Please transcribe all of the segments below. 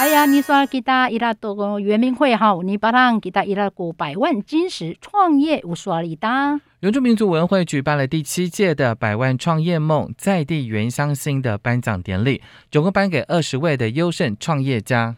哎呀，你说给他伊拉多个圆明会哈，你把它给他伊拉过百万金石创业无说里哒。原住民族文会举办了第七届的百万创业梦在地原乡星的颁奖典礼，总共颁给二十位的优胜创业家。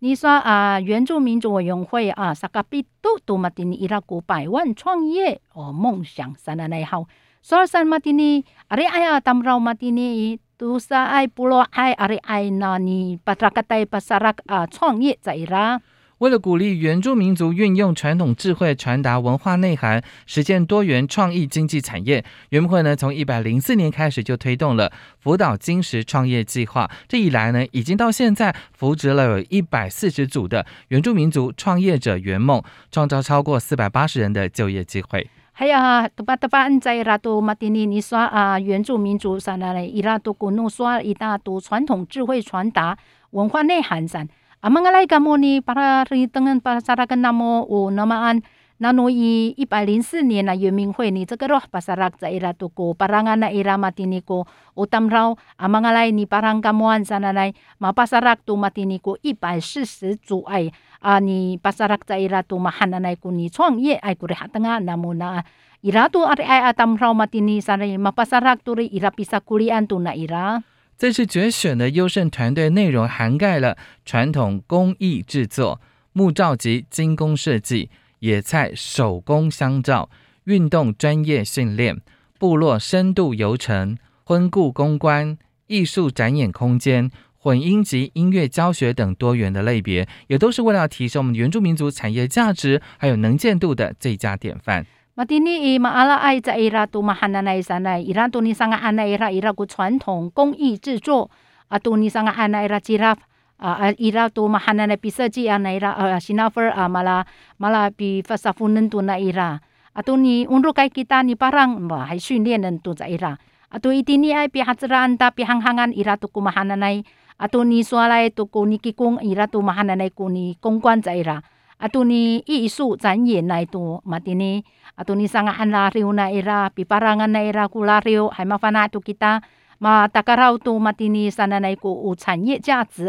你说啊，原住民族委员会啊，萨嘎比都多马丁尼伊拉古百万创业哦梦想三的内好，说三马丁尼阿里哎呀，当不马丁尼。都是爱部落爱阿里爱那你把这个带把萨拉啊创业在啦。为了鼓励原住民族运用传统智慧传达文化内涵，实现多元创意经济产业，原民会呢从一百零四年开始就推动了辅导金石创业计划。这一来呢，已经到现在扶植了有一百四十组的原住民族创业者圆梦，创造超过四百八十人的就业机会。还有啊，都把都把在伊拉都马丁尼尼刷啊，原住民族上来嘞，伊拉都古弄说一大都传统智慧传达文化内涵上，啊，么个来个么呢？把它等等把萨拉根那么乌那么安。那诺以一百零四年那圆明会你这个咯，巴萨拉在伊拉都过，巴拉安那伊拉马丁尼过，我当绕阿芒个来你巴朗噶莫安 sana 来，马巴萨拉都马丁尼过一百四十组哎，啊你巴萨拉在伊拉都马汉那来过你创业哎，过来哈登啊，那么那伊拉都阿哎阿当绕马丁尼 sana 马巴萨拉都伊拉比萨古里安都那伊拉。这次决选的优胜团队内容涵盖了传统工艺制作、木造及精工设计。野菜手工香皂、运动专业训练、部落深度游程、婚故公关、艺术展演空间、混音及音乐教学等多元的类别，也都是为了提升我们原住民族产业价值还有能见度的最佳典范。马蒂尼伊马阿拉爱在伊拉都马汉那奈山奈伊拉都尼桑个安奈伊拉伊拉古传统工艺制作啊都尼桑个安奈伊拉吉拉。啊啊！伊拉都马汉那那比设计啊，那伊拉啊，新加坡啊，马拉马拉比法萨夫嫩都那伊拉啊，都你 untuk 该 kita ni barang 嘛，还训练人都在伊拉啊，都一定你爱比哈子兰达比行行安伊拉都古马汉那那啊，都你说来都古你给公伊拉都马汉那那古你公关在伊拉啊，都你艺术展演来都马蒂尼啊，都你上安拉 riu na ira pi parangan na ira kula riu hai ma fana tu kita 嘛，大家好，都嘛蒂尼山的那个有产业价值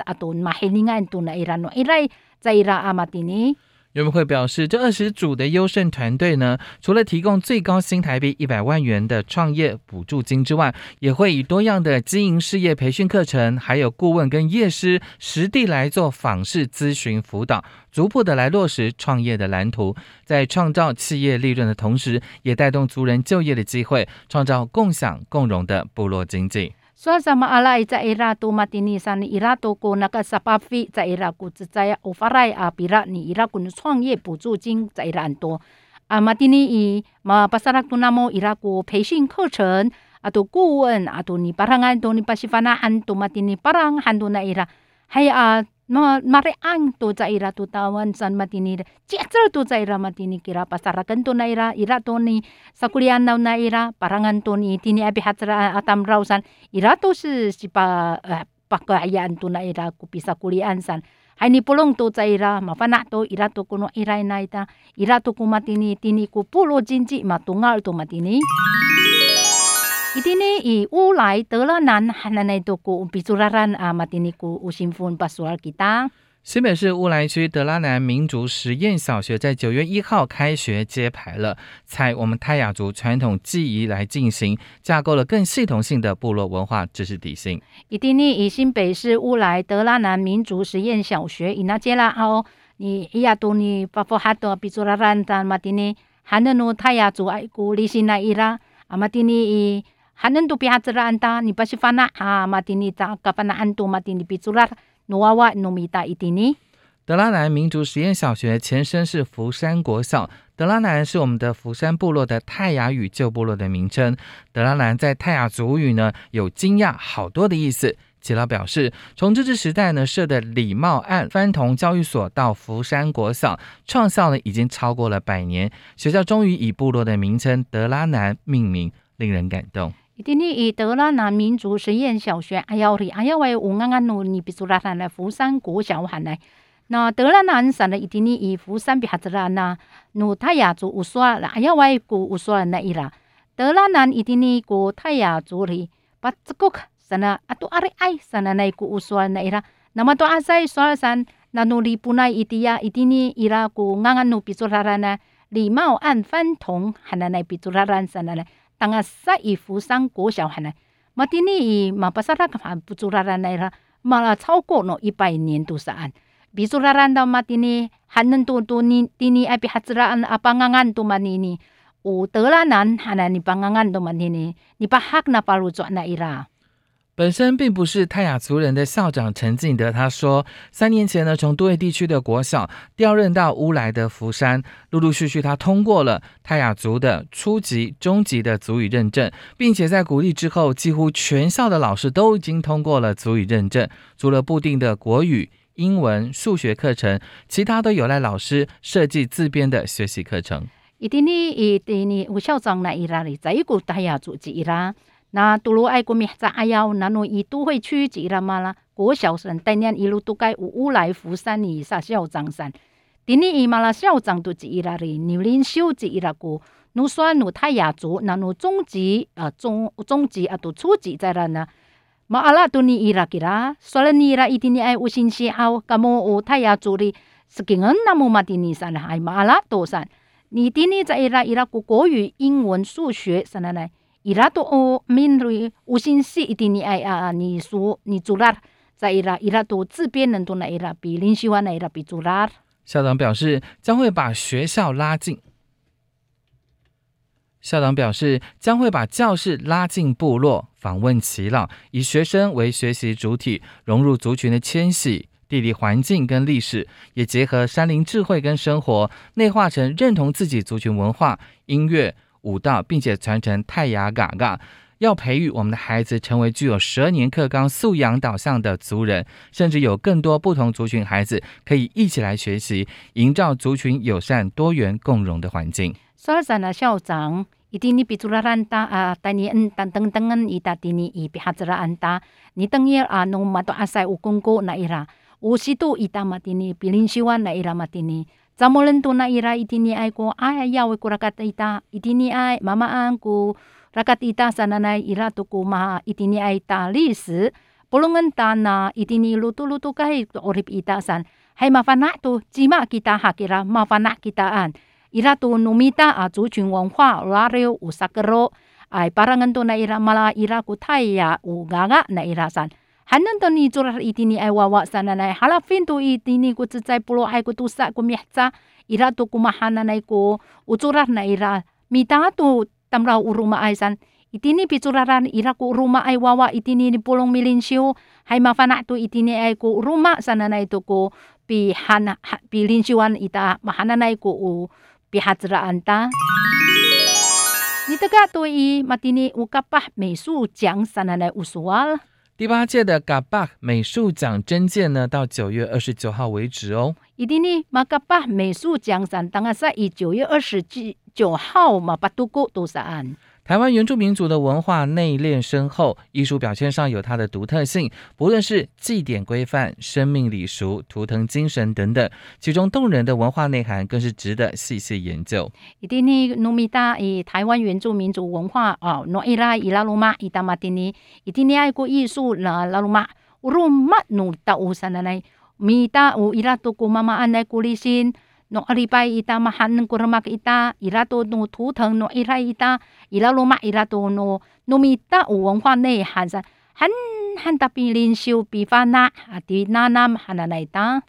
人们会表示，这二十组的优胜团队呢，除了提供最高新台币一百万元的创业补助金之外，也会以多样的经营事业培训课程，还有顾问跟业师实地来做访视咨询辅导，逐步的来落实创业的蓝图，在创造企业利润的同时，也带动族人就业的机会，创造共享共荣的部落经济。说什么阿拉在伊拉都马蒂尼山伊拉都过那个沙巴费在伊拉古只在欧法来啊比拉你伊拉古创业补助金在伊拉很多啊马蒂尼伊马巴萨拉古那么伊拉古培训课程啊都顾问啊都你巴朗安都你巴西法那安都马蒂尼巴朗安都那伊拉还有啊。no mari ang to za ira tu tawan san matini cecel tu za ira matini kira pasarakan to na ira ira to ni sakulian na na ira parangan to ni tini abi hatra atam rausan ira to si si pa pakaian to na ira ku pisa kulian san hai ni pulong to za ira mafana to ira to kuno ira na ita ira to ku matini tini ku pulo jinji matungal to matini 伊蒂尼以乌来德拉南汉那内多古比祖拉兰啊马蒂尼古乌辛夫巴苏尔吉达。新北市乌来区德拉南民族实验小学在九月一号开学揭牌了，采我们泰雅族传统技艺来进行，架构了更系统性的部落文化知识底薪。伊蒂尼以新北市乌来德拉南民族实验小学伊那杰拉奥，你伊亚多尼巴佛哈多比祖拉兰达马蒂尼汉那努泰雅族爱古里辛那伊拉阿马蒂尼伊。Hanan tu pihak cera anta ni pasi fana ha mati ni ta kapana antu mati ni picular nuawa numita itini。德拉南民族实验小学前身是福山国小，德拉南是我们的福山部落的泰雅语旧部落的名称。德拉南在泰雅族语呢有惊讶好多的意思，齐老表示，从日治时代呢设的礼貌案翻童教育所到福山国小创校呢已经超过了百年，学校终于以部落的名称德拉南命名，令人感动。一今日伊德拉南民族实验小学阿幺里阿幺位吴安安努尼比苏拉坦来福山国小喊来，那德拉南省的一今日伊福山比哈子拉那努泰雅族乌苏拉阿幺位古乌苏拉那伊拉，德拉南一今日古泰雅族里把这个省了阿多阿里埃省了那古乌苏拉那伊拉，那么多阿塞苏了山那努里不奈一迪呀，一今日伊拉古安安努比苏拉坦呢礼貌按翻同喊来那比苏拉坦省了来。Tanga sa i fu sang ko xiao hana matini i ma pasara ka pisuraran na ira mala 超过 no 一百年度 sa an pisuraran da matini hanen tu tu ni tini ai pi hatsraan apangangan tu manini o 德拉南 hana ni pangangan tu manini ni pahak na paru na ira 本身并不是泰雅族人的校长陈敬德，他说，三年前呢，从多位地区的国小调任到乌来的福山，陆陆续续他通过了泰雅族的初级、中级的族语认证，并且在鼓励之后，几乎全校的老师都已经通过了族语认证。除了固定的国语、英文、数学课程，其他都有赖老师设计自编的学习课程。一定呢，一定呢，吴校长那伊拉里，在一个泰雅族籍伊拉。那杜鲁爱国名在哎呀，那诺以都会区级了嘛啦？国小生当年一路都该五五来福山以上校长山，第二伊嘛啦校长都级啦哩，牛林修级啦个，努算努泰雅族，那努中级啊中中级啊都初级在啦呢。嘛阿拉都尼伊拉吉啦，说了尼拉一定尼爱无信息好，咁么有泰雅族哩，是给人那么嘛的尼山还嘛阿拉多山，你第尼在伊拉伊拉个国语、英文、数学啥的呢？伊拉都哦，面对无信息一定你爱啊，你说你做啦，在伊拉伊拉都自编人都那伊拉比林喜欢那伊拉比做啦。校长表示将会把学校拉近。校长表示将会把教室拉进部落，访问耆老，以学生为学习主体，融入族群的迁徙、地理环境跟历史，也结合山林智慧跟生活，内化成认同自己族群文化、音乐。舞蹈，并且传承泰雅嘎嘎，要培育我们的孩子成为具有十二年课纲素养导向的族人，甚至有更多不同族群孩子可以一起来学习，营造族群友善、多元共融的环境。所以，呢，校长一定你比做了安达啊，带你嗯等等等嗯，一大滴你一比哈子了安达，你等于啊，侬嘛都阿塞有公过那伊拉，有时都一大嘛滴你比林希望那伊拉嘛滴你。Zamolen tuna ira itini ai ko ai yawe ku rakat ita itini ai mama angku rakat ita sananai ira tuku ma itini ai ta lis. Pulungan tana itini lutu lutu kai orip ita san. Hai mafana tu jima kita hakira mafana kita an. Ira tu numita a zu chun wong hua rario usakero ai parangan tuna ira mala ira ku tai ya u gaga na ira san hanan to ni curah itini ai wawa sana nai halafin tu itini ku cecai pulo ai ku tusa ku mihca ira tu ku mahana nai ku ucurah na ira. Mita tu tamra uruma ai san. Itini ran ira ku rumah ai wawa itini ni pulong milin siu. Hai mafana tu itini ai ku rumah sana nai tu ku pi hana pi linsiwan ita mahana nai ku u pi hajraan ta. Ni tega tu i matini ukapah mesu jang sana nai usual. 第八届的嘎巴美术奖征件呢，到九月二十九号为止哦。一定呢，马嘎巴美术奖展当然是以九月二十九号嘛，把度过多少案。台湾原住民族的文化内敛深厚，艺术表现上有它的独特性。不论是祭典规范、生命礼俗、图腾精神等等，其中动人的文化内涵更是值得细细研究。一定呢，努米达以台湾原住民族文化啊，诺伊拉伊拉鲁玛伊达马蒂尼，一定呢爱过艺术那拉鲁玛乌鲁玛努达乌山的来米达乌伊拉多古妈妈安来古里 no alibay ita mahan ng kuramak ita irato no tutang no ira ita ila luma irato no numita 文化内涵上很很特别领袖比方那啊的那那哈那来当。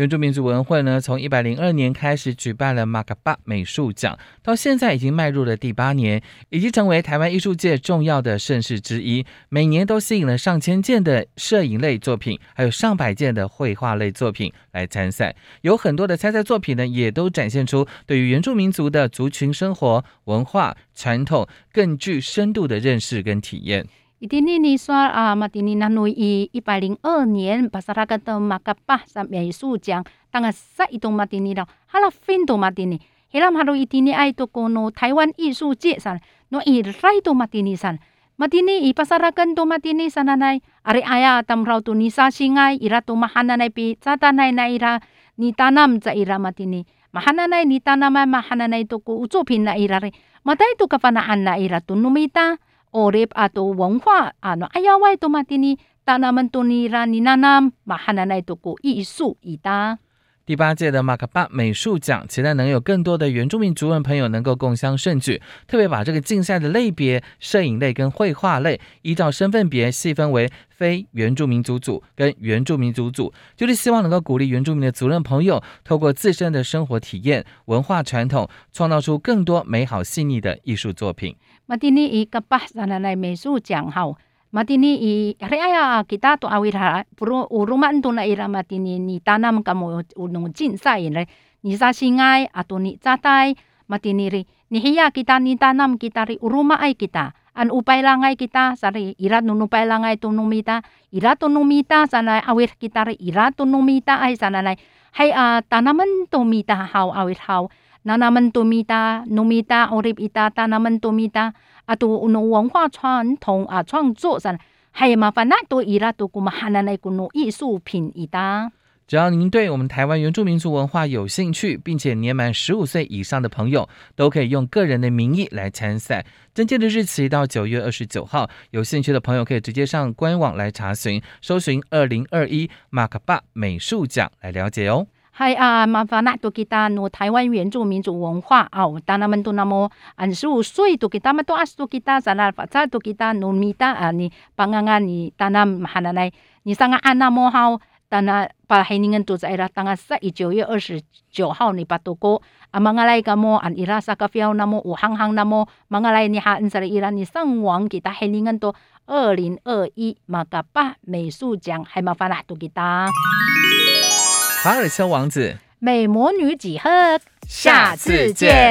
原住民族文会呢，从一百零二年开始举办了马卡巴美术奖，到现在已经迈入了第八年，已经成为台湾艺术界重要的盛事之一。每年都吸引了上千件的摄影类作品，还有上百件的绘画类作品来参赛。有很多的参赛作品呢，也都展现出对于原住民族的族群生活、文化传统更具深度的认识跟体验。伊丁尼尼说啊，马丁尼那努伊一百零二年巴萨拉格的马卡巴上美术奖，当个赛一动马丁尼了，哈拉芬多马丁尼，伊拉马路伊丁尼爱多个诺台湾艺术界上，诺伊来多马丁尼上。Matini i pasarakan to matini sananay. Ari aya tamraw to ni sasingay ira to mahananay pi satanay na ira ni tanam sa ira matini. Mahananay ni tanamay mahananay to ko utsupin na ira rin. Matay to kapanaan na ira to numita orip ato wangwa ano ayaway to matini tanaman to ni ira ni nanam mahananay to ko isu ita. 第八届的马克巴美术奖，期待能有更多的原住民族人朋友能够共襄盛举。特别把这个竞赛的类别，摄影类跟绘画类，依照身份别细分为非原住民族组跟原住民族组，就是希望能够鼓励原住民的族人朋友，透过自身的生活体验、文化传统，创造出更多美好细腻的艺术作品。马蒂尼伊个巴萨那来美术奖哈。matini i rea kita to awira puro uruman to na ira matini ni tanam kamo unong jinsai le ni sa singai ato ni tatai matini ri ni hiya kita ni tanam kita ri uruma ai kita an upay langai kita sari ira nunupay langai to numita ira to numita sana awir kita ri ira to numita ai sana nai hai a tanaman to mita hau awir hau nanaman to mita numita orip ita da nomi domi da 啊，都农文化传统啊，创作上还有麻烦那多伊拉都古嘛汉那那古农艺术品一哒。只要您对我们台湾原住民族文化有兴趣，并且年满十五岁以上的朋友，都可以用个人的名义来参赛。征件的日期到九月二十九号，有兴趣的朋友可以直接上官网来查询，搜寻二零二一马克巴美术奖来了解哦。嗨啊，麻烦那多给他诺台湾原住民族文化哦，当他们都那么二十五岁都给他们都二十多给他，在那发财都给他农米的啊，你帮啊你当那喊那来，你上个按那么好，当那把黑人都在了当个十一九月二十九号你把都过，啊，忙啊来个么，按伊拉萨个 feel 那么武行行那么，忙啊来你哈，你在伊拉你上网给他黑人都二零二一马嘎巴美术奖，还麻烦那都给他。卡尔修王子，美魔女几何，下次见。